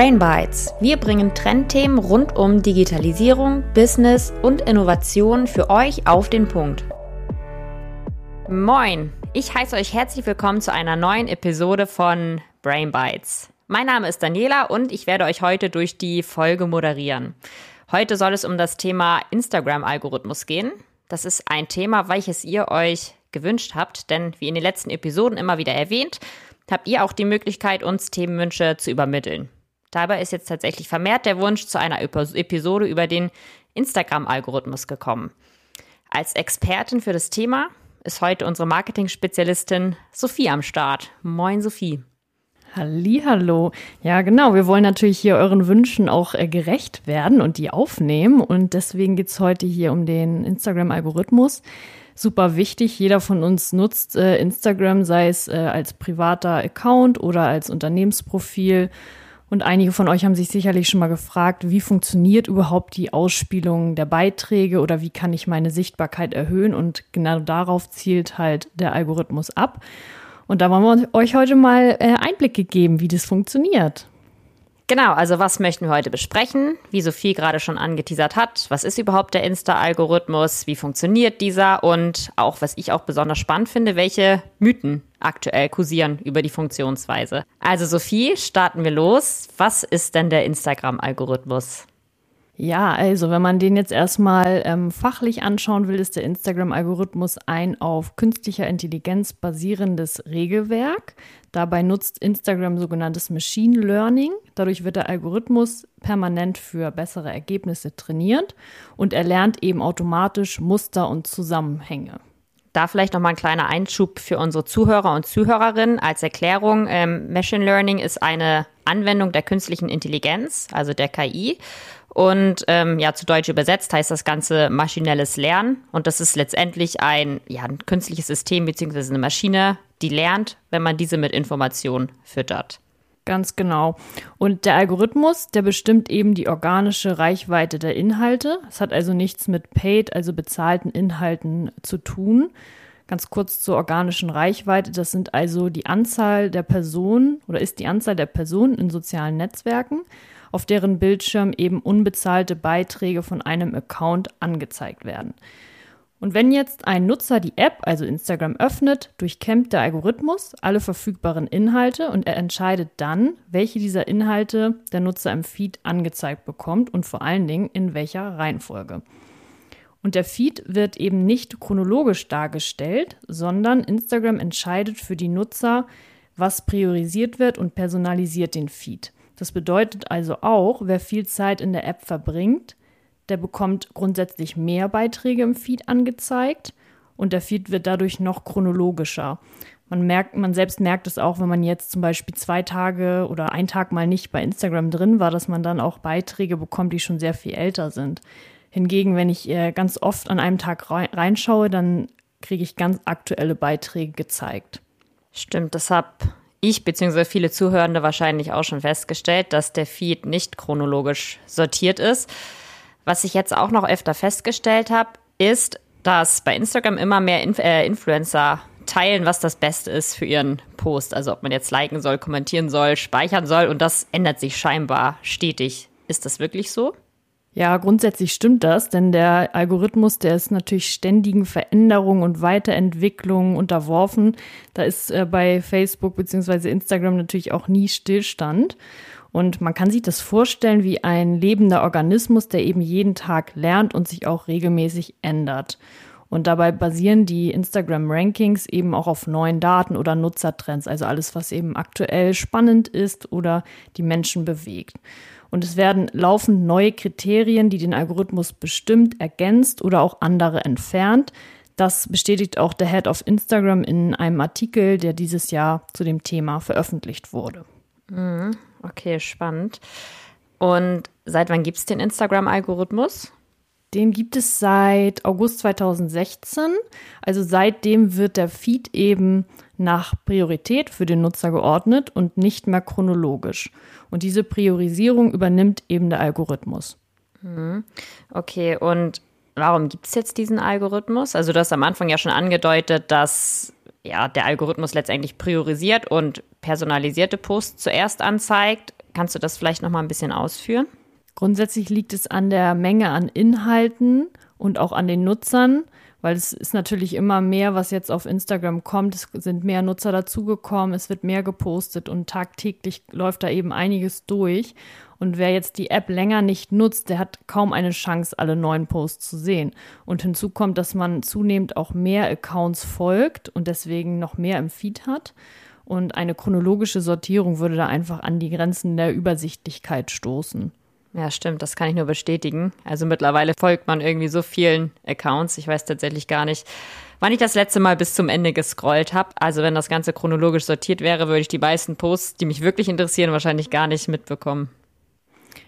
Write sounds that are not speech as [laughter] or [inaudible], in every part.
Brain Bites. Wir bringen Trendthemen rund um Digitalisierung, Business und Innovation für euch auf den Punkt. Moin, ich heiße euch herzlich willkommen zu einer neuen Episode von Brain Bites. Mein Name ist Daniela und ich werde euch heute durch die Folge moderieren. Heute soll es um das Thema Instagram-Algorithmus gehen. Das ist ein Thema, welches ihr euch gewünscht habt, denn wie in den letzten Episoden immer wieder erwähnt, habt ihr auch die Möglichkeit, uns Themenwünsche zu übermitteln. Dabei ist jetzt tatsächlich vermehrt der Wunsch zu einer Episode über den Instagram-Algorithmus gekommen. Als Expertin für das Thema ist heute unsere Marketing-Spezialistin Sophie am Start. Moin Sophie. Hallo. Ja, genau. Wir wollen natürlich hier euren Wünschen auch äh, gerecht werden und die aufnehmen. Und deswegen geht es heute hier um den Instagram-Algorithmus. Super wichtig. Jeder von uns nutzt äh, Instagram, sei es äh, als privater Account oder als Unternehmensprofil. Und einige von euch haben sich sicherlich schon mal gefragt, wie funktioniert überhaupt die Ausspielung der Beiträge oder wie kann ich meine Sichtbarkeit erhöhen? Und genau darauf zielt halt der Algorithmus ab. Und da wollen wir euch heute mal äh, Einblicke geben, wie das funktioniert. Genau, also was möchten wir heute besprechen? Wie Sophie gerade schon angeteasert hat, was ist überhaupt der Insta-Algorithmus? Wie funktioniert dieser? Und auch, was ich auch besonders spannend finde, welche Mythen aktuell kursieren über die Funktionsweise. Also Sophie, starten wir los. Was ist denn der Instagram-Algorithmus? Ja, also wenn man den jetzt erstmal ähm, fachlich anschauen will, ist der Instagram-Algorithmus ein auf künstlicher Intelligenz basierendes Regelwerk. Dabei nutzt Instagram sogenanntes Machine Learning. Dadurch wird der Algorithmus permanent für bessere Ergebnisse trainiert und er lernt eben automatisch Muster und Zusammenhänge. Da vielleicht noch mal ein kleiner Einschub für unsere Zuhörer und Zuhörerinnen als Erklärung. Ähm, Machine Learning ist eine Anwendung der künstlichen Intelligenz, also der KI. Und ähm, ja, zu Deutsch übersetzt heißt das Ganze maschinelles Lernen. Und das ist letztendlich ein, ja, ein künstliches System beziehungsweise eine Maschine, die lernt, wenn man diese mit Informationen füttert. Ganz genau. Und der Algorithmus, der bestimmt eben die organische Reichweite der Inhalte. Es hat also nichts mit paid, also bezahlten Inhalten zu tun. Ganz kurz zur organischen Reichweite. Das sind also die Anzahl der Personen oder ist die Anzahl der Personen in sozialen Netzwerken auf deren Bildschirm eben unbezahlte Beiträge von einem Account angezeigt werden. Und wenn jetzt ein Nutzer die App, also Instagram, öffnet, durchkämmt der Algorithmus alle verfügbaren Inhalte und er entscheidet dann, welche dieser Inhalte der Nutzer im Feed angezeigt bekommt und vor allen Dingen in welcher Reihenfolge. Und der Feed wird eben nicht chronologisch dargestellt, sondern Instagram entscheidet für die Nutzer, was priorisiert wird und personalisiert den Feed. Das bedeutet also auch, wer viel Zeit in der App verbringt, der bekommt grundsätzlich mehr Beiträge im Feed angezeigt und der Feed wird dadurch noch chronologischer. Man merkt, man selbst merkt es auch, wenn man jetzt zum Beispiel zwei Tage oder einen Tag mal nicht bei Instagram drin war, dass man dann auch Beiträge bekommt, die schon sehr viel älter sind. Hingegen, wenn ich äh, ganz oft an einem Tag reinschaue, dann kriege ich ganz aktuelle Beiträge gezeigt. Stimmt, deshalb ich bzw. viele Zuhörende wahrscheinlich auch schon festgestellt, dass der Feed nicht chronologisch sortiert ist. Was ich jetzt auch noch öfter festgestellt habe, ist, dass bei Instagram immer mehr Inf äh, Influencer teilen, was das Beste ist für ihren Post. Also ob man jetzt liken soll, kommentieren soll, speichern soll und das ändert sich scheinbar stetig. Ist das wirklich so? Ja, grundsätzlich stimmt das, denn der Algorithmus, der ist natürlich ständigen Veränderungen und Weiterentwicklungen unterworfen. Da ist äh, bei Facebook beziehungsweise Instagram natürlich auch nie Stillstand. Und man kann sich das vorstellen wie ein lebender Organismus, der eben jeden Tag lernt und sich auch regelmäßig ändert. Und dabei basieren die Instagram-Rankings eben auch auf neuen Daten oder Nutzertrends, also alles, was eben aktuell spannend ist oder die Menschen bewegt. Und es werden laufend neue Kriterien, die den Algorithmus bestimmt, ergänzt oder auch andere entfernt. Das bestätigt auch der Head of Instagram in einem Artikel, der dieses Jahr zu dem Thema veröffentlicht wurde. Mhm. Okay, spannend. Und seit wann gibt es den Instagram-Algorithmus? Den gibt es seit August 2016. Also seitdem wird der Feed eben nach Priorität für den Nutzer geordnet und nicht mehr chronologisch. Und diese Priorisierung übernimmt eben der Algorithmus. Mhm. Okay, und warum gibt es jetzt diesen Algorithmus? Also du hast am Anfang ja schon angedeutet, dass ja, der Algorithmus letztendlich priorisiert und personalisierte Posts zuerst anzeigt. Kannst du das vielleicht noch mal ein bisschen ausführen? Grundsätzlich liegt es an der Menge an Inhalten und auch an den Nutzern, weil es ist natürlich immer mehr, was jetzt auf Instagram kommt. Es sind mehr Nutzer dazugekommen, es wird mehr gepostet und tagtäglich läuft da eben einiges durch. Und wer jetzt die App länger nicht nutzt, der hat kaum eine Chance, alle neuen Posts zu sehen. Und hinzu kommt, dass man zunehmend auch mehr Accounts folgt und deswegen noch mehr im Feed hat. Und eine chronologische Sortierung würde da einfach an die Grenzen der Übersichtlichkeit stoßen. Ja, stimmt, das kann ich nur bestätigen. Also mittlerweile folgt man irgendwie so vielen Accounts. Ich weiß tatsächlich gar nicht, wann ich das letzte Mal bis zum Ende gescrollt habe. Also wenn das Ganze chronologisch sortiert wäre, würde ich die meisten Posts, die mich wirklich interessieren, wahrscheinlich gar nicht mitbekommen.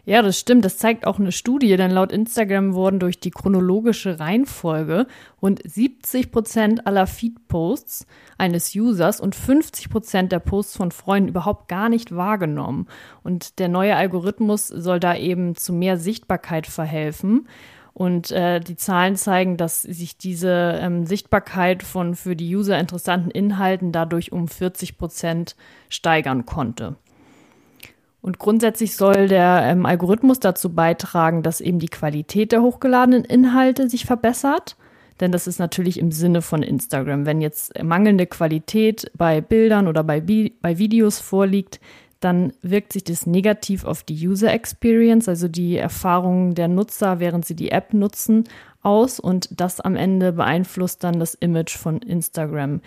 Ja, das stimmt. Das zeigt auch eine Studie, denn laut Instagram wurden durch die chronologische Reihenfolge rund 70 Prozent aller Feed-Posts eines Users und 50 Prozent der Posts von Freunden überhaupt gar nicht wahrgenommen. Und der neue Algorithmus soll da eben zu mehr Sichtbarkeit verhelfen. Und äh, die Zahlen zeigen, dass sich diese ähm, Sichtbarkeit von für die User interessanten Inhalten dadurch um 40 Prozent steigern konnte. Und grundsätzlich soll der ähm, Algorithmus dazu beitragen, dass eben die Qualität der hochgeladenen Inhalte sich verbessert. Denn das ist natürlich im Sinne von Instagram. Wenn jetzt mangelnde Qualität bei Bildern oder bei, Bi bei Videos vorliegt, dann wirkt sich das negativ auf die User Experience, also die Erfahrungen der Nutzer, während sie die App nutzen, aus. Und das am Ende beeinflusst dann das Image von Instagram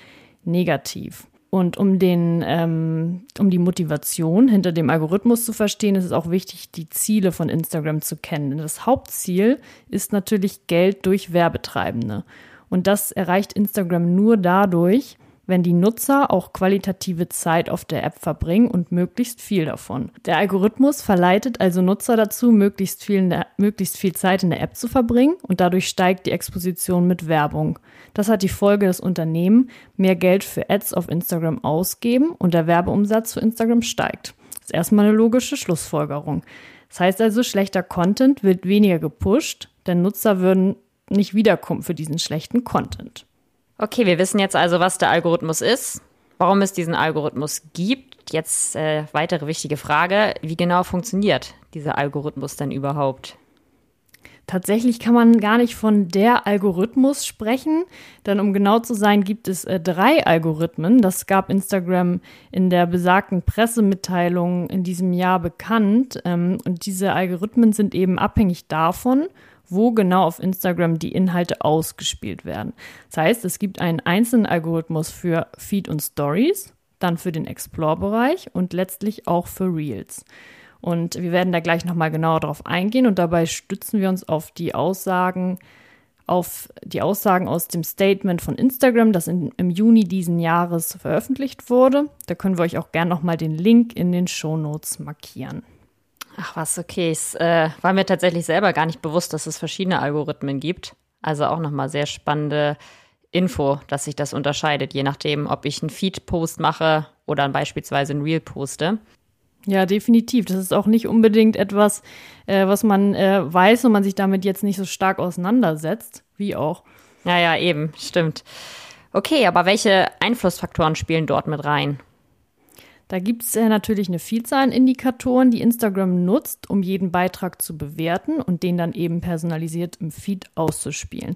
negativ. Und um den, ähm, um die Motivation hinter dem Algorithmus zu verstehen, ist es auch wichtig, die Ziele von Instagram zu kennen. Das Hauptziel ist natürlich Geld durch Werbetreibende. Und das erreicht Instagram nur dadurch, wenn die Nutzer auch qualitative Zeit auf der App verbringen und möglichst viel davon. Der Algorithmus verleitet also Nutzer dazu, möglichst viel, der, möglichst viel Zeit in der App zu verbringen und dadurch steigt die Exposition mit Werbung. Das hat die Folge, dass Unternehmen mehr Geld für Ads auf Instagram ausgeben und der Werbeumsatz für Instagram steigt. Das ist erstmal eine logische Schlussfolgerung. Das heißt also, schlechter Content wird weniger gepusht, denn Nutzer würden nicht wiederkommen für diesen schlechten Content. Okay, wir wissen jetzt also, was der Algorithmus ist, warum es diesen Algorithmus gibt. Jetzt äh, weitere wichtige Frage, wie genau funktioniert dieser Algorithmus denn überhaupt? Tatsächlich kann man gar nicht von der Algorithmus sprechen, denn um genau zu sein, gibt es äh, drei Algorithmen. Das gab Instagram in der besagten Pressemitteilung in diesem Jahr bekannt. Ähm, und diese Algorithmen sind eben abhängig davon, wo genau auf Instagram die Inhalte ausgespielt werden. Das heißt, es gibt einen einzelnen Algorithmus für Feed und Stories, dann für den Explore-Bereich und letztlich auch für Reels. Und wir werden da gleich nochmal genauer drauf eingehen und dabei stützen wir uns auf die Aussagen, auf die Aussagen aus dem Statement von Instagram, das in, im Juni diesen Jahres veröffentlicht wurde. Da können wir euch auch gerne nochmal den Link in den Show Notes markieren. Ach was, okay. Es äh, war mir tatsächlich selber gar nicht bewusst, dass es verschiedene Algorithmen gibt. Also auch nochmal sehr spannende Info, dass sich das unterscheidet, je nachdem, ob ich einen Feed-Post mache oder beispielsweise einen Reel poste. Ja, definitiv. Das ist auch nicht unbedingt etwas, äh, was man äh, weiß und man sich damit jetzt nicht so stark auseinandersetzt, wie auch. Ja, ja, eben, stimmt. Okay, aber welche Einflussfaktoren spielen dort mit rein? Da gibt es äh, natürlich eine Vielzahl an Indikatoren, die Instagram nutzt, um jeden Beitrag zu bewerten und den dann eben personalisiert im Feed auszuspielen.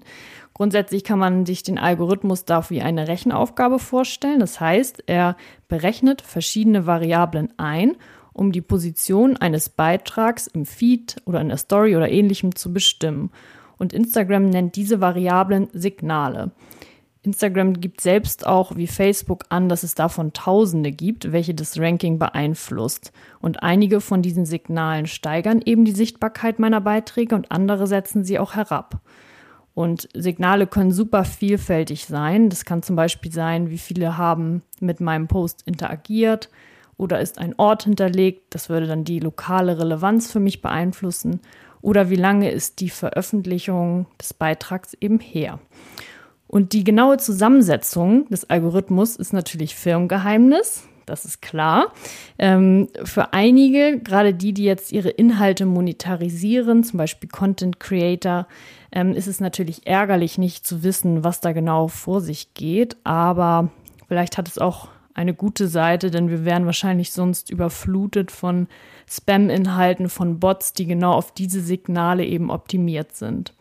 Grundsätzlich kann man sich den Algorithmus dafür wie eine Rechenaufgabe vorstellen. Das heißt, er berechnet verschiedene Variablen ein, um die Position eines Beitrags im Feed oder in der Story oder ähnlichem zu bestimmen. Und Instagram nennt diese Variablen Signale. Instagram gibt selbst auch wie Facebook an, dass es davon Tausende gibt, welche das Ranking beeinflusst. Und einige von diesen Signalen steigern eben die Sichtbarkeit meiner Beiträge und andere setzen sie auch herab. Und Signale können super vielfältig sein. Das kann zum Beispiel sein, wie viele haben mit meinem Post interagiert oder ist ein Ort hinterlegt. Das würde dann die lokale Relevanz für mich beeinflussen. Oder wie lange ist die Veröffentlichung des Beitrags eben her. Und die genaue Zusammensetzung des Algorithmus ist natürlich Firmengeheimnis. Das ist klar. Ähm, für einige, gerade die, die jetzt ihre Inhalte monetarisieren, zum Beispiel Content Creator, ähm, ist es natürlich ärgerlich, nicht zu wissen, was da genau vor sich geht. Aber vielleicht hat es auch eine gute Seite, denn wir wären wahrscheinlich sonst überflutet von Spam-Inhalten, von Bots, die genau auf diese Signale eben optimiert sind.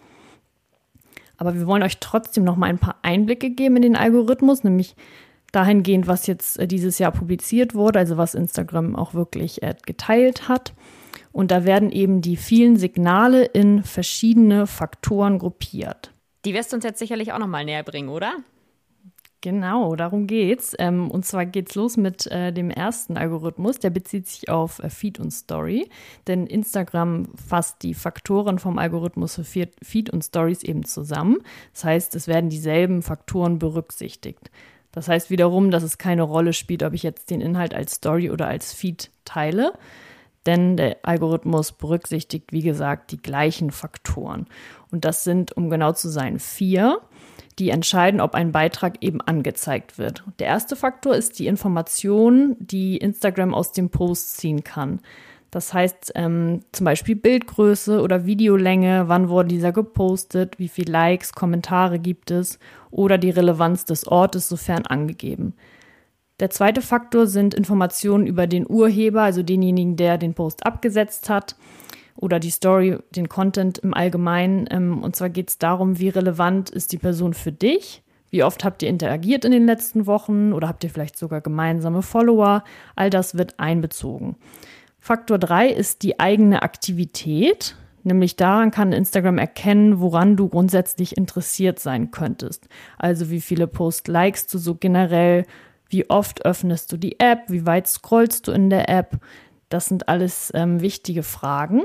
Aber wir wollen euch trotzdem noch mal ein paar Einblicke geben in den Algorithmus, nämlich dahingehend, was jetzt äh, dieses Jahr publiziert wurde, also was Instagram auch wirklich äh, geteilt hat. Und da werden eben die vielen Signale in verschiedene Faktoren gruppiert. Die wirst du uns jetzt sicherlich auch noch mal näher bringen, oder? Genau, darum geht's. Ähm, und zwar geht's los mit äh, dem ersten Algorithmus. Der bezieht sich auf äh, Feed und Story. Denn Instagram fasst die Faktoren vom Algorithmus für Feed und Stories eben zusammen. Das heißt, es werden dieselben Faktoren berücksichtigt. Das heißt wiederum, dass es keine Rolle spielt, ob ich jetzt den Inhalt als Story oder als Feed teile. Denn der Algorithmus berücksichtigt, wie gesagt, die gleichen Faktoren. Und das sind, um genau zu sein, vier die entscheiden, ob ein Beitrag eben angezeigt wird. Der erste Faktor ist die Information, die Instagram aus dem Post ziehen kann. Das heißt ähm, zum Beispiel Bildgröße oder Videolänge, wann wurde dieser gepostet, wie viele Likes, Kommentare gibt es oder die Relevanz des Ortes, sofern angegeben. Der zweite Faktor sind Informationen über den Urheber, also denjenigen, der den Post abgesetzt hat oder die Story, den Content im Allgemeinen. Ähm, und zwar geht es darum, wie relevant ist die Person für dich? Wie oft habt ihr interagiert in den letzten Wochen oder habt ihr vielleicht sogar gemeinsame Follower? All das wird einbezogen. Faktor 3 ist die eigene Aktivität. Nämlich daran kann Instagram erkennen, woran du grundsätzlich interessiert sein könntest. Also wie viele Post likest du so generell, wie oft öffnest du die App, wie weit scrollst du in der App. Das sind alles ähm, wichtige Fragen.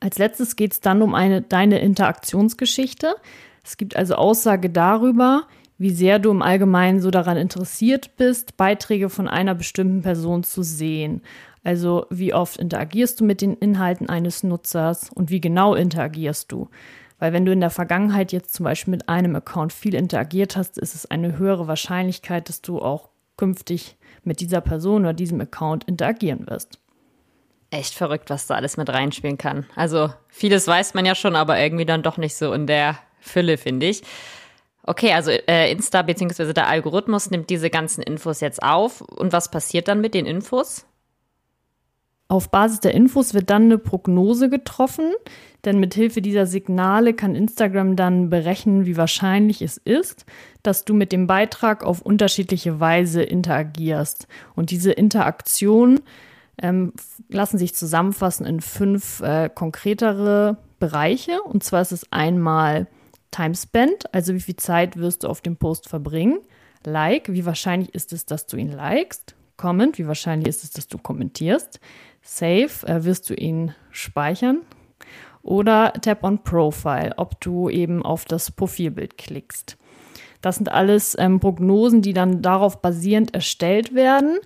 Als letztes geht es dann um eine, deine Interaktionsgeschichte. Es gibt also Aussage darüber, wie sehr du im Allgemeinen so daran interessiert bist, Beiträge von einer bestimmten Person zu sehen. Also wie oft interagierst du mit den Inhalten eines Nutzers und wie genau interagierst du. Weil wenn du in der Vergangenheit jetzt zum Beispiel mit einem Account viel interagiert hast, ist es eine höhere Wahrscheinlichkeit, dass du auch künftig mit dieser Person oder diesem Account interagieren wirst echt verrückt, was da alles mit reinspielen kann. Also vieles weiß man ja schon, aber irgendwie dann doch nicht so in der Fülle, finde ich. Okay, also äh, Insta bzw. der Algorithmus nimmt diese ganzen Infos jetzt auf. Und was passiert dann mit den Infos? Auf Basis der Infos wird dann eine Prognose getroffen, denn mit Hilfe dieser Signale kann Instagram dann berechnen, wie wahrscheinlich es ist, dass du mit dem Beitrag auf unterschiedliche Weise interagierst. Und diese Interaktion ähm, lassen sich zusammenfassen in fünf äh, konkretere Bereiche. Und zwar ist es einmal Time Spent, also wie viel Zeit wirst du auf dem Post verbringen. Like, wie wahrscheinlich ist es, dass du ihn likest. Comment, wie wahrscheinlich ist es, dass du kommentierst. Save, äh, wirst du ihn speichern. Oder Tap on Profile, ob du eben auf das Profilbild klickst. Das sind alles ähm, Prognosen, die dann darauf basierend erstellt werden.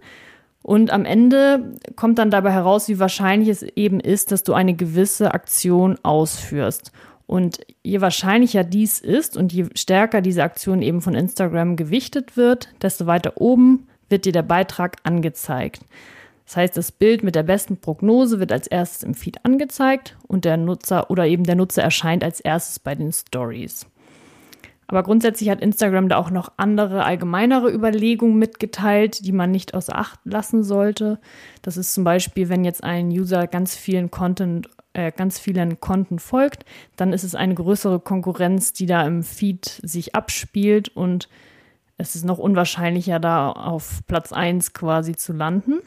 Und am Ende kommt dann dabei heraus, wie wahrscheinlich es eben ist, dass du eine gewisse Aktion ausführst. Und je wahrscheinlicher dies ist und je stärker diese Aktion eben von Instagram gewichtet wird, desto weiter oben wird dir der Beitrag angezeigt. Das heißt, das Bild mit der besten Prognose wird als erstes im Feed angezeigt und der Nutzer oder eben der Nutzer erscheint als erstes bei den Stories. Aber grundsätzlich hat Instagram da auch noch andere allgemeinere Überlegungen mitgeteilt, die man nicht außer Acht lassen sollte. Das ist zum Beispiel, wenn jetzt ein User ganz vielen Content, äh, ganz vielen Konten folgt, dann ist es eine größere Konkurrenz, die da im Feed sich abspielt und es ist noch unwahrscheinlicher, da auf Platz 1 quasi zu landen.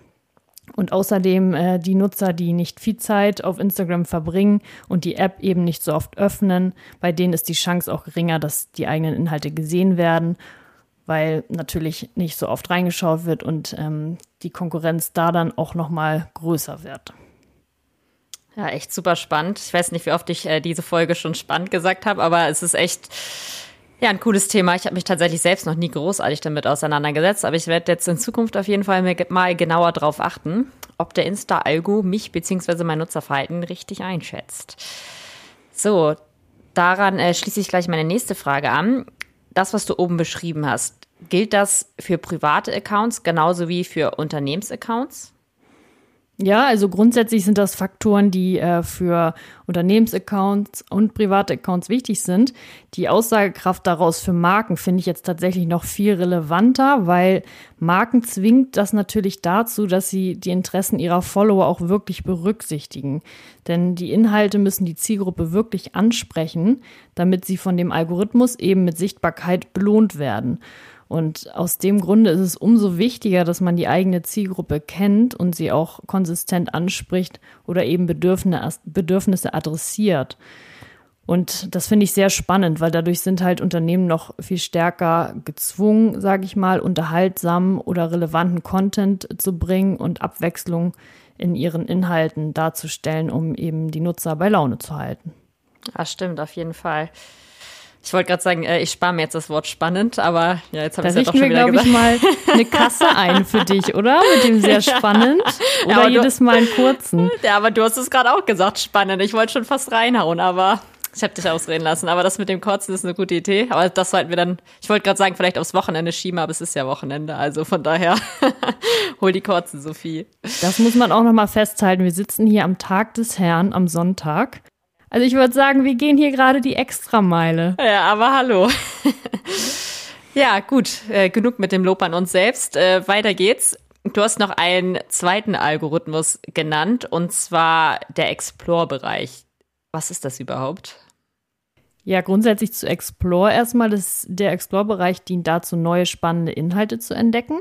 Und außerdem äh, die Nutzer, die nicht viel Zeit auf Instagram verbringen und die App eben nicht so oft öffnen, bei denen ist die Chance auch geringer, dass die eigenen Inhalte gesehen werden, weil natürlich nicht so oft reingeschaut wird und ähm, die Konkurrenz da dann auch noch mal größer wird. Ja, echt super spannend. Ich weiß nicht, wie oft ich äh, diese Folge schon spannend gesagt habe, aber es ist echt ja, ein cooles Thema. Ich habe mich tatsächlich selbst noch nie großartig damit auseinandergesetzt, aber ich werde jetzt in Zukunft auf jeden Fall mal genauer darauf achten, ob der Insta-Algo mich bzw. mein Nutzerverhalten richtig einschätzt. So, daran äh, schließe ich gleich meine nächste Frage an. Das, was du oben beschrieben hast, gilt das für private Accounts genauso wie für Unternehmensaccounts? Ja, also grundsätzlich sind das Faktoren, die äh, für Unternehmensaccounts und private Accounts wichtig sind. Die Aussagekraft daraus für Marken finde ich jetzt tatsächlich noch viel relevanter, weil Marken zwingt das natürlich dazu, dass sie die Interessen ihrer Follower auch wirklich berücksichtigen. Denn die Inhalte müssen die Zielgruppe wirklich ansprechen, damit sie von dem Algorithmus eben mit Sichtbarkeit belohnt werden. Und aus dem Grunde ist es umso wichtiger, dass man die eigene Zielgruppe kennt und sie auch konsistent anspricht oder eben Bedürfnisse adressiert. Und das finde ich sehr spannend, weil dadurch sind halt Unternehmen noch viel stärker gezwungen, sage ich mal, unterhaltsamen oder relevanten Content zu bringen und Abwechslung in ihren Inhalten darzustellen, um eben die Nutzer bei Laune zu halten. Das stimmt, auf jeden Fall. Ich wollte gerade sagen, äh, ich spare mir jetzt das Wort spannend, aber ja, jetzt habe ich es ja doch schon wieder wir, glaube ich, mal eine [laughs] Kasse ein für dich, oder? Mit dem sehr [laughs] spannend. Oder ja, jedes du, Mal einen kurzen. [laughs] Ja, aber du hast es gerade auch gesagt, spannend. Ich wollte schon fast reinhauen, aber ich habe dich ausreden lassen. Aber das mit dem Kurzen ist eine gute Idee. Aber das sollten wir dann, ich wollte gerade sagen, vielleicht aufs Wochenende schieben, aber es ist ja Wochenende. Also von daher, hol die Kurzen, Sophie. Das muss man auch nochmal festhalten. Wir sitzen hier am Tag des Herrn, am Sonntag. Also ich würde sagen, wir gehen hier gerade die Extrameile. Ja, aber hallo. ja, gut, äh, genug mit dem Lob an uns selbst. Äh, weiter geht's. Du hast noch einen zweiten Algorithmus genannt, und zwar der Explore-Bereich. Was ist das überhaupt? Ja, grundsätzlich zu Explore erstmal. Das, der Explore-Bereich dient dazu, neue spannende Inhalte zu entdecken.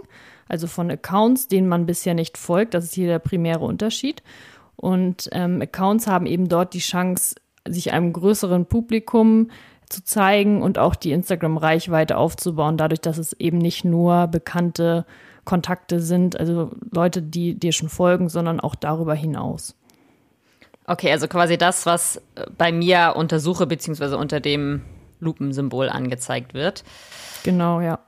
Also von Accounts, denen man bisher nicht folgt. Das ist hier der primäre Unterschied. Und ähm, Accounts haben eben dort die Chance, sich einem größeren Publikum zu zeigen und auch die Instagram-Reichweite aufzubauen, dadurch, dass es eben nicht nur bekannte Kontakte sind, also Leute, die dir schon folgen, sondern auch darüber hinaus. Okay, also quasi das, was bei mir unter Suche beziehungsweise unter dem Lupensymbol angezeigt wird. Genau, ja.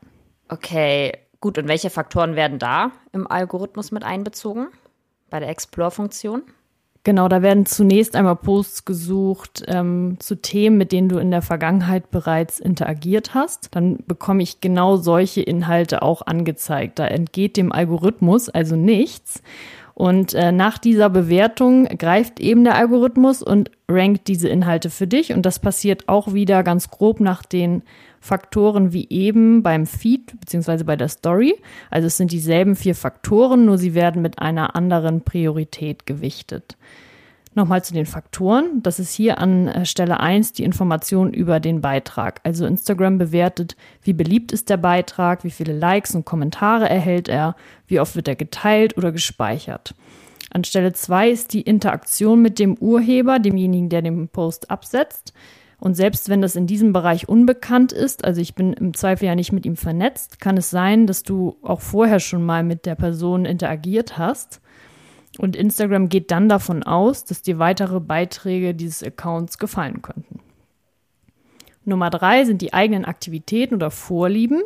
Okay, gut. Und welche Faktoren werden da im Algorithmus mit einbezogen? Bei der Explore-Funktion? Genau, da werden zunächst einmal Posts gesucht ähm, zu Themen, mit denen du in der Vergangenheit bereits interagiert hast. Dann bekomme ich genau solche Inhalte auch angezeigt. Da entgeht dem Algorithmus also nichts. Und äh, nach dieser Bewertung greift eben der Algorithmus und rankt diese Inhalte für dich. Und das passiert auch wieder ganz grob nach den Faktoren wie eben beim Feed bzw. bei der Story. Also es sind dieselben vier Faktoren, nur sie werden mit einer anderen Priorität gewichtet. Nochmal zu den Faktoren. Das ist hier an äh, Stelle 1 die Information über den Beitrag. Also Instagram bewertet, wie beliebt ist der Beitrag, wie viele Likes und Kommentare erhält er, wie oft wird er geteilt oder gespeichert. An Stelle 2 ist die Interaktion mit dem Urheber, demjenigen, der den Post absetzt. Und selbst wenn das in diesem Bereich unbekannt ist, also ich bin im Zweifel ja nicht mit ihm vernetzt, kann es sein, dass du auch vorher schon mal mit der Person interagiert hast. Und Instagram geht dann davon aus, dass dir weitere Beiträge dieses Accounts gefallen könnten. Nummer drei sind die eigenen Aktivitäten oder Vorlieben.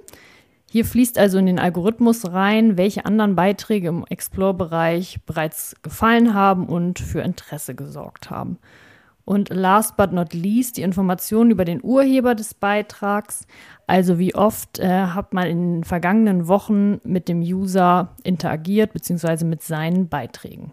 Hier fließt also in den Algorithmus rein, welche anderen Beiträge im Explore-Bereich bereits gefallen haben und für Interesse gesorgt haben. Und last but not least die Informationen über den Urheber des Beitrags. Also wie oft äh, hat man in den vergangenen Wochen mit dem User interagiert, beziehungsweise mit seinen Beiträgen.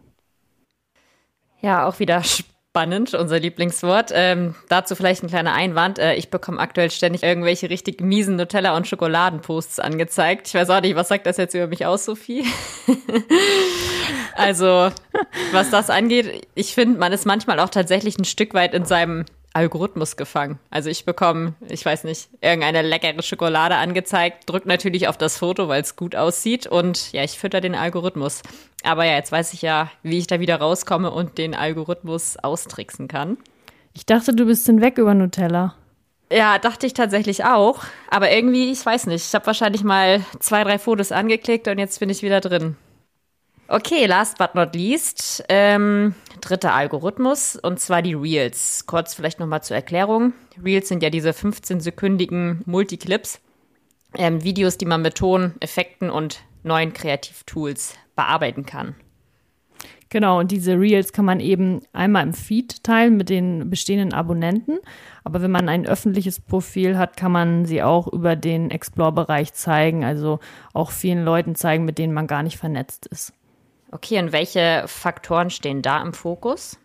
Ja, auch wieder spannend, unser Lieblingswort. Ähm, dazu vielleicht ein kleiner Einwand. Äh, ich bekomme aktuell ständig irgendwelche richtig miesen Nutella- und Schokoladenposts angezeigt. Ich weiß auch nicht, was sagt das jetzt über mich aus, Sophie? [laughs] Also, was das angeht, ich finde, man ist manchmal auch tatsächlich ein Stück weit in seinem Algorithmus gefangen. Also ich bekomme, ich weiß nicht, irgendeine leckere Schokolade angezeigt, drücke natürlich auf das Foto, weil es gut aussieht und ja, ich fütter den Algorithmus. Aber ja, jetzt weiß ich ja, wie ich da wieder rauskomme und den Algorithmus austricksen kann. Ich dachte, du bist hinweg über Nutella. Ja, dachte ich tatsächlich auch. Aber irgendwie, ich weiß nicht, ich habe wahrscheinlich mal zwei, drei Fotos angeklickt und jetzt bin ich wieder drin. Okay, last but not least, ähm, dritter Algorithmus und zwar die Reels. Kurz vielleicht nochmal zur Erklärung. Reels sind ja diese 15-sekündigen Multiclips, ähm, Videos, die man mit Ton, Effekten und neuen Kreativtools bearbeiten kann. Genau, und diese Reels kann man eben einmal im Feed teilen mit den bestehenden Abonnenten. Aber wenn man ein öffentliches Profil hat, kann man sie auch über den Explore-Bereich zeigen, also auch vielen Leuten zeigen, mit denen man gar nicht vernetzt ist. Okay, und welche Faktoren stehen da im Fokus?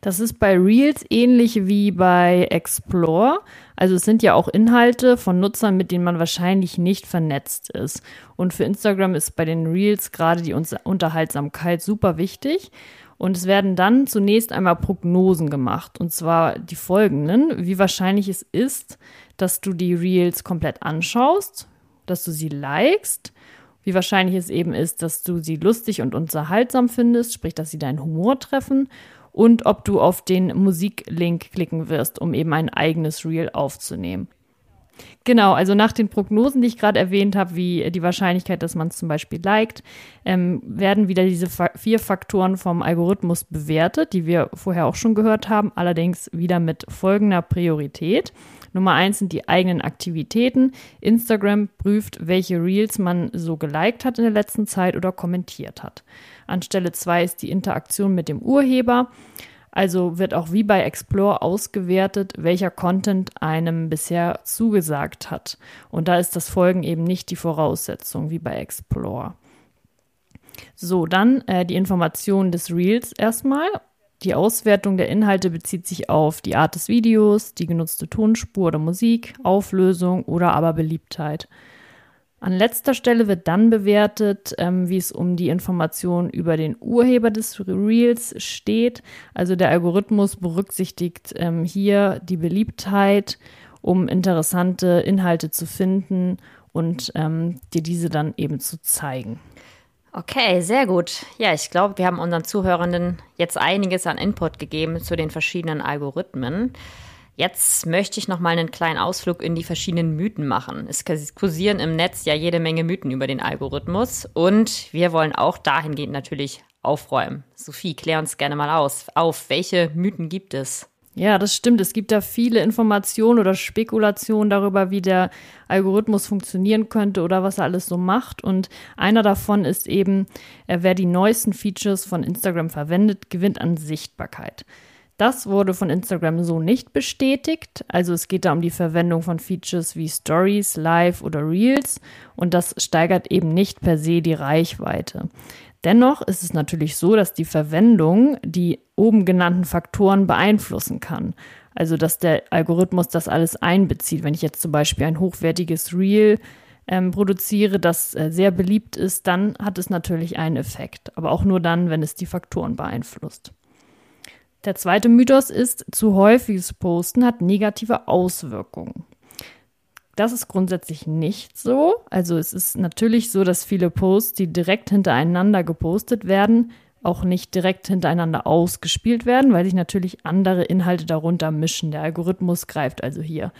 Das ist bei Reels ähnlich wie bei Explore. Also es sind ja auch Inhalte von Nutzern, mit denen man wahrscheinlich nicht vernetzt ist. Und für Instagram ist bei den Reels gerade die Unterhaltsamkeit super wichtig. Und es werden dann zunächst einmal Prognosen gemacht. Und zwar die folgenden, wie wahrscheinlich es ist, dass du die Reels komplett anschaust, dass du sie likest, wie wahrscheinlich es eben ist, dass du sie lustig und unterhaltsam findest, sprich, dass sie deinen Humor treffen und ob du auf den Musiklink klicken wirst, um eben ein eigenes Reel aufzunehmen. Genau, also nach den Prognosen, die ich gerade erwähnt habe, wie die Wahrscheinlichkeit, dass man es zum Beispiel liked, ähm, werden wieder diese vier Faktoren vom Algorithmus bewertet, die wir vorher auch schon gehört haben, allerdings wieder mit folgender Priorität. Nummer eins sind die eigenen Aktivitäten. Instagram prüft, welche Reels man so geliked hat in der letzten Zeit oder kommentiert hat. An Stelle zwei ist die Interaktion mit dem Urheber. Also wird auch wie bei Explore ausgewertet, welcher Content einem bisher zugesagt hat. Und da ist das Folgen eben nicht die Voraussetzung wie bei Explore. So, dann äh, die Information des Reels erstmal die Auswertung der Inhalte bezieht sich auf die Art des Videos, die genutzte Tonspur oder Musik, Auflösung oder aber Beliebtheit. An letzter Stelle wird dann bewertet, ähm, wie es um die Information über den Urheber des Reels steht. Also der Algorithmus berücksichtigt ähm, hier die Beliebtheit, um interessante Inhalte zu finden und ähm, dir diese dann eben zu zeigen. Okay, sehr gut. Ja, ich glaube, wir haben unseren Zuhörenden jetzt einiges an Input gegeben zu den verschiedenen Algorithmen. Jetzt möchte ich noch mal einen kleinen Ausflug in die verschiedenen Mythen machen. Es kursieren im Netz ja jede Menge Mythen über den Algorithmus und wir wollen auch dahingehend natürlich aufräumen. Sophie, klär uns gerne mal aus. Auf welche Mythen gibt es? Ja, das stimmt. Es gibt da viele Informationen oder Spekulationen darüber, wie der Algorithmus funktionieren könnte oder was er alles so macht. Und einer davon ist eben, äh, wer die neuesten Features von Instagram verwendet, gewinnt an Sichtbarkeit. Das wurde von Instagram so nicht bestätigt. Also es geht da um die Verwendung von Features wie Stories, Live oder Reels und das steigert eben nicht per se die Reichweite. Dennoch ist es natürlich so, dass die Verwendung die oben genannten Faktoren beeinflussen kann. Also dass der Algorithmus das alles einbezieht. Wenn ich jetzt zum Beispiel ein hochwertiges Reel ähm, produziere, das äh, sehr beliebt ist, dann hat es natürlich einen Effekt. Aber auch nur dann, wenn es die Faktoren beeinflusst. Der zweite Mythos ist, zu häufiges Posten hat negative Auswirkungen. Das ist grundsätzlich nicht so. Also es ist natürlich so, dass viele Posts, die direkt hintereinander gepostet werden, auch nicht direkt hintereinander ausgespielt werden, weil sich natürlich andere Inhalte darunter mischen. Der Algorithmus greift also hier.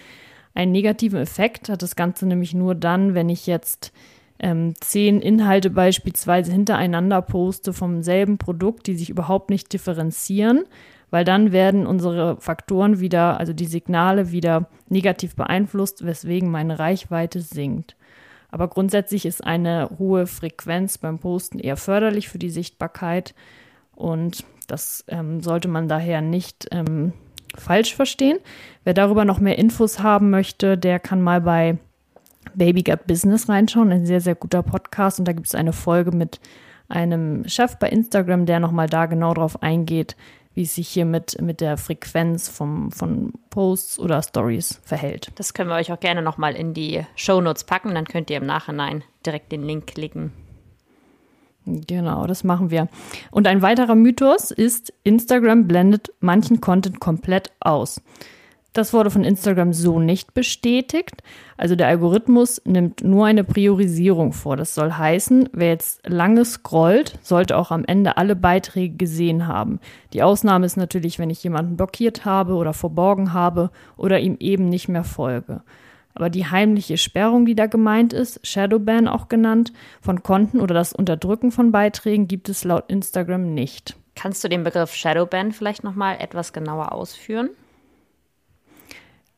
Einen negativen Effekt hat das Ganze nämlich nur dann, wenn ich jetzt ähm, zehn Inhalte beispielsweise hintereinander poste vom selben Produkt, die sich überhaupt nicht differenzieren weil dann werden unsere Faktoren wieder, also die Signale wieder negativ beeinflusst, weswegen meine Reichweite sinkt. Aber grundsätzlich ist eine hohe Frequenz beim Posten eher förderlich für die Sichtbarkeit und das ähm, sollte man daher nicht ähm, falsch verstehen. Wer darüber noch mehr Infos haben möchte, der kann mal bei Baby Got Business reinschauen. Ein sehr, sehr guter Podcast und da gibt es eine Folge mit einem Chef bei Instagram, der nochmal da genau drauf eingeht, wie es sich hier mit, mit der Frequenz vom, von Posts oder Stories verhält. Das können wir euch auch gerne nochmal in die Show Notes packen, dann könnt ihr im Nachhinein direkt den Link klicken. Genau, das machen wir. Und ein weiterer Mythos ist, Instagram blendet manchen Content komplett aus. Das wurde von Instagram so nicht bestätigt. Also der Algorithmus nimmt nur eine Priorisierung vor. Das soll heißen, wer jetzt lange scrollt, sollte auch am Ende alle Beiträge gesehen haben. Die Ausnahme ist natürlich, wenn ich jemanden blockiert habe oder verborgen habe oder ihm eben nicht mehr folge. Aber die heimliche Sperrung, die da gemeint ist, Shadowban auch genannt, von Konten oder das Unterdrücken von Beiträgen gibt es laut Instagram nicht. Kannst du den Begriff Shadowban vielleicht noch mal etwas genauer ausführen?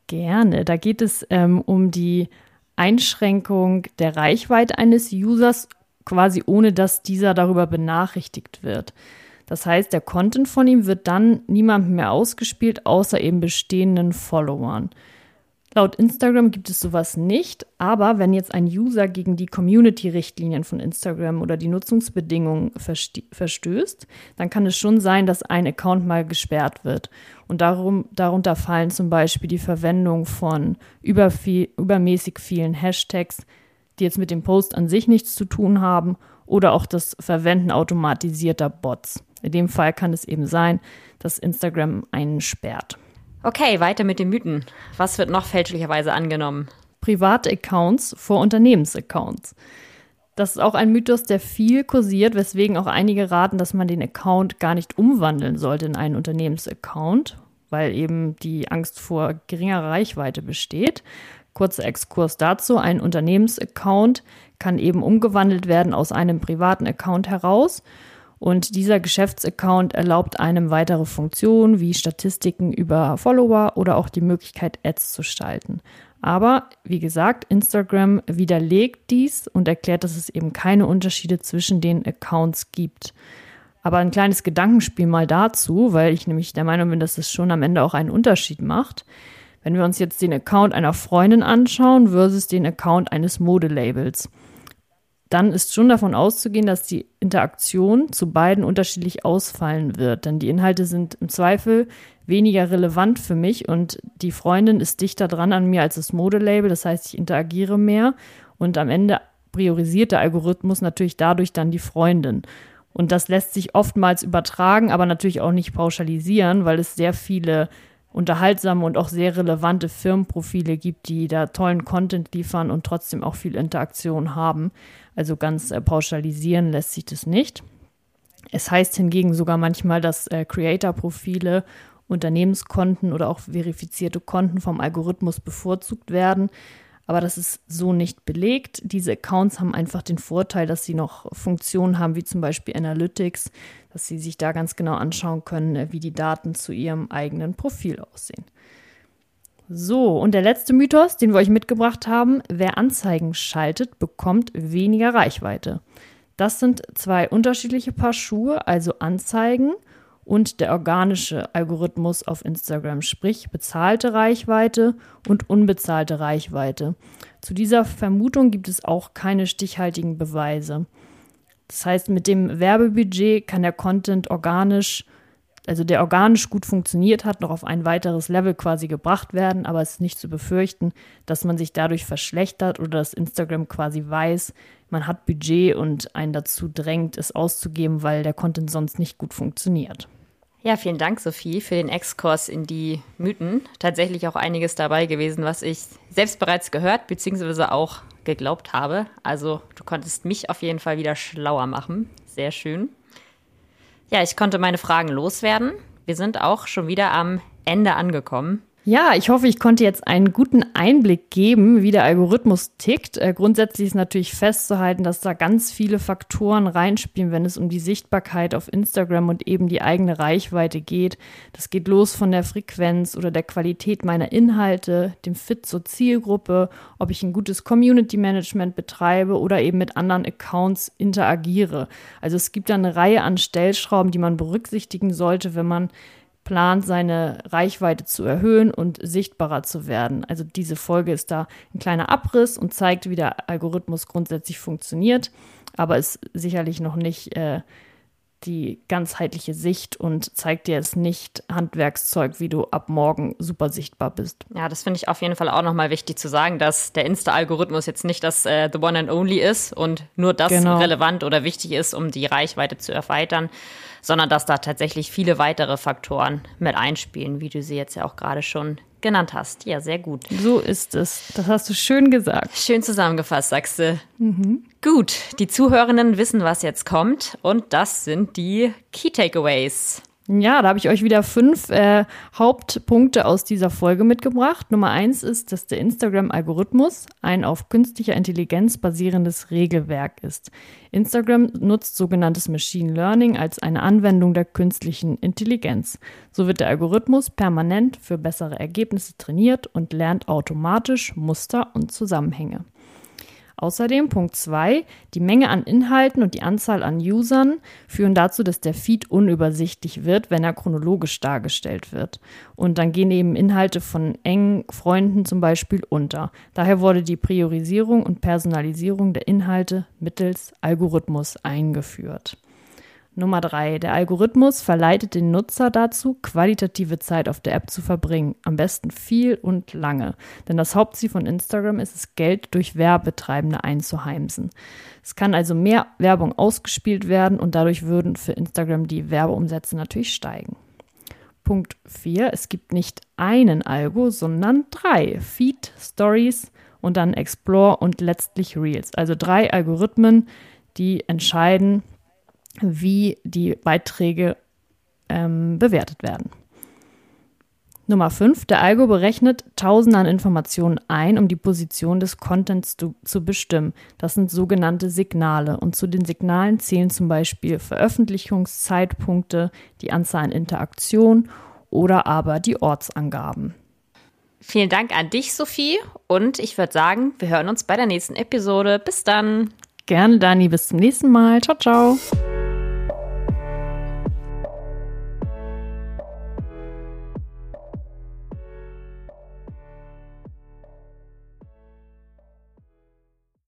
Gerne. Da geht es ähm, um die Einschränkung der Reichweite eines Users, quasi ohne dass dieser darüber benachrichtigt wird. Das heißt, der Content von ihm wird dann niemandem mehr ausgespielt, außer eben bestehenden Followern. Laut Instagram gibt es sowas nicht, aber wenn jetzt ein User gegen die Community-Richtlinien von Instagram oder die Nutzungsbedingungen verstößt, dann kann es schon sein, dass ein Account mal gesperrt wird. Und darum, darunter fallen zum Beispiel die Verwendung von überviel, übermäßig vielen Hashtags, die jetzt mit dem Post an sich nichts zu tun haben, oder auch das Verwenden automatisierter Bots. In dem Fall kann es eben sein, dass Instagram einen sperrt. Okay, weiter mit den Mythen. Was wird noch fälschlicherweise angenommen? Private Accounts vor Unternehmensaccounts. Das ist auch ein Mythos, der viel kursiert, weswegen auch einige raten, dass man den Account gar nicht umwandeln sollte in einen Unternehmensaccount, weil eben die Angst vor geringerer Reichweite besteht. Kurzer Exkurs dazu. Ein Unternehmensaccount kann eben umgewandelt werden aus einem privaten Account heraus und dieser Geschäftsaccount erlaubt einem weitere Funktionen wie Statistiken über Follower oder auch die Möglichkeit, Ads zu schalten. Aber wie gesagt, Instagram widerlegt dies und erklärt, dass es eben keine Unterschiede zwischen den Accounts gibt. Aber ein kleines Gedankenspiel mal dazu, weil ich nämlich der Meinung bin, dass es schon am Ende auch einen Unterschied macht. Wenn wir uns jetzt den Account einer Freundin anschauen versus den Account eines Modelabels dann ist schon davon auszugehen, dass die Interaktion zu beiden unterschiedlich ausfallen wird. Denn die Inhalte sind im Zweifel weniger relevant für mich und die Freundin ist dichter dran an mir als das Modelabel. Das heißt, ich interagiere mehr und am Ende priorisiert der Algorithmus natürlich dadurch dann die Freundin. Und das lässt sich oftmals übertragen, aber natürlich auch nicht pauschalisieren, weil es sehr viele unterhaltsame und auch sehr relevante Firmenprofile gibt, die da tollen Content liefern und trotzdem auch viel Interaktion haben. Also ganz äh, pauschalisieren lässt sich das nicht. Es heißt hingegen sogar manchmal, dass äh, Creator-Profile, Unternehmenskonten oder auch verifizierte Konten vom Algorithmus bevorzugt werden. Aber das ist so nicht belegt. Diese Accounts haben einfach den Vorteil, dass sie noch Funktionen haben, wie zum Beispiel Analytics, dass sie sich da ganz genau anschauen können, äh, wie die Daten zu ihrem eigenen Profil aussehen. So, und der letzte Mythos, den wir euch mitgebracht haben, wer Anzeigen schaltet, bekommt weniger Reichweite. Das sind zwei unterschiedliche Paar Schuhe, also Anzeigen und der organische Algorithmus auf Instagram, sprich bezahlte Reichweite und unbezahlte Reichweite. Zu dieser Vermutung gibt es auch keine stichhaltigen Beweise. Das heißt, mit dem Werbebudget kann der Content organisch also der organisch gut funktioniert hat, noch auf ein weiteres Level quasi gebracht werden, aber es ist nicht zu befürchten, dass man sich dadurch verschlechtert oder dass Instagram quasi weiß, man hat Budget und einen dazu drängt, es auszugeben, weil der Content sonst nicht gut funktioniert. Ja, vielen Dank, Sophie, für den Exkurs in die Mythen. Tatsächlich auch einiges dabei gewesen, was ich selbst bereits gehört bzw. auch geglaubt habe. Also du konntest mich auf jeden Fall wieder schlauer machen. Sehr schön. Ja, ich konnte meine Fragen loswerden. Wir sind auch schon wieder am Ende angekommen. Ja, ich hoffe, ich konnte jetzt einen guten Einblick geben, wie der Algorithmus tickt. Äh, grundsätzlich ist natürlich festzuhalten, dass da ganz viele Faktoren reinspielen, wenn es um die Sichtbarkeit auf Instagram und eben die eigene Reichweite geht. Das geht los von der Frequenz oder der Qualität meiner Inhalte, dem Fit zur Zielgruppe, ob ich ein gutes Community Management betreibe oder eben mit anderen Accounts interagiere. Also es gibt da eine Reihe an Stellschrauben, die man berücksichtigen sollte, wenn man plant, seine Reichweite zu erhöhen und sichtbarer zu werden. Also diese Folge ist da ein kleiner Abriss und zeigt, wie der Algorithmus grundsätzlich funktioniert, aber ist sicherlich noch nicht äh, die ganzheitliche Sicht und zeigt dir jetzt nicht Handwerkszeug, wie du ab morgen super sichtbar bist. Ja, das finde ich auf jeden Fall auch nochmal wichtig zu sagen, dass der Insta-Algorithmus jetzt nicht das äh, The One and Only ist und nur das genau. relevant oder wichtig ist, um die Reichweite zu erweitern, sondern dass da tatsächlich viele weitere Faktoren mit einspielen, wie du sie jetzt ja auch gerade schon genannt hast. Ja, sehr gut. So ist es. Das hast du schön gesagt. Schön zusammengefasst, sagst du. Mhm. Gut, die Zuhörenden wissen, was jetzt kommt und das sind die Key Takeaways. Ja, da habe ich euch wieder fünf äh, Hauptpunkte aus dieser Folge mitgebracht. Nummer eins ist, dass der Instagram-Algorithmus ein auf künstlicher Intelligenz basierendes Regelwerk ist. Instagram nutzt sogenanntes Machine Learning als eine Anwendung der künstlichen Intelligenz. So wird der Algorithmus permanent für bessere Ergebnisse trainiert und lernt automatisch Muster und Zusammenhänge. Außerdem Punkt 2, die Menge an Inhalten und die Anzahl an Usern führen dazu, dass der Feed unübersichtlich wird, wenn er chronologisch dargestellt wird. Und dann gehen eben Inhalte von engen Freunden zum Beispiel unter. Daher wurde die Priorisierung und Personalisierung der Inhalte mittels Algorithmus eingeführt. Nummer drei. Der Algorithmus verleitet den Nutzer dazu, qualitative Zeit auf der App zu verbringen. Am besten viel und lange. Denn das Hauptziel von Instagram ist es, Geld durch Werbetreibende einzuheimsen. Es kann also mehr Werbung ausgespielt werden und dadurch würden für Instagram die Werbeumsätze natürlich steigen. Punkt 4. Es gibt nicht einen Algo, sondern drei. Feed, Stories und dann Explore und letztlich Reels. Also drei Algorithmen, die entscheiden, wie die Beiträge ähm, bewertet werden. Nummer 5. Der Algo berechnet Tausende an Informationen ein, um die Position des Contents zu, zu, bestimmen. Das sind sogenannte Signale. Und zu den Signalen zählen zum Beispiel Veröffentlichungszeitpunkte, die Anzahl an Interaktionen oder aber die Ortsangaben. Vielen Dank an dich, Sophie. Und ich würde sagen, wir hören uns bei der nächsten Episode. Bis dann. Gerne, Dani. Bis zum nächsten Mal. Ciao, ciao.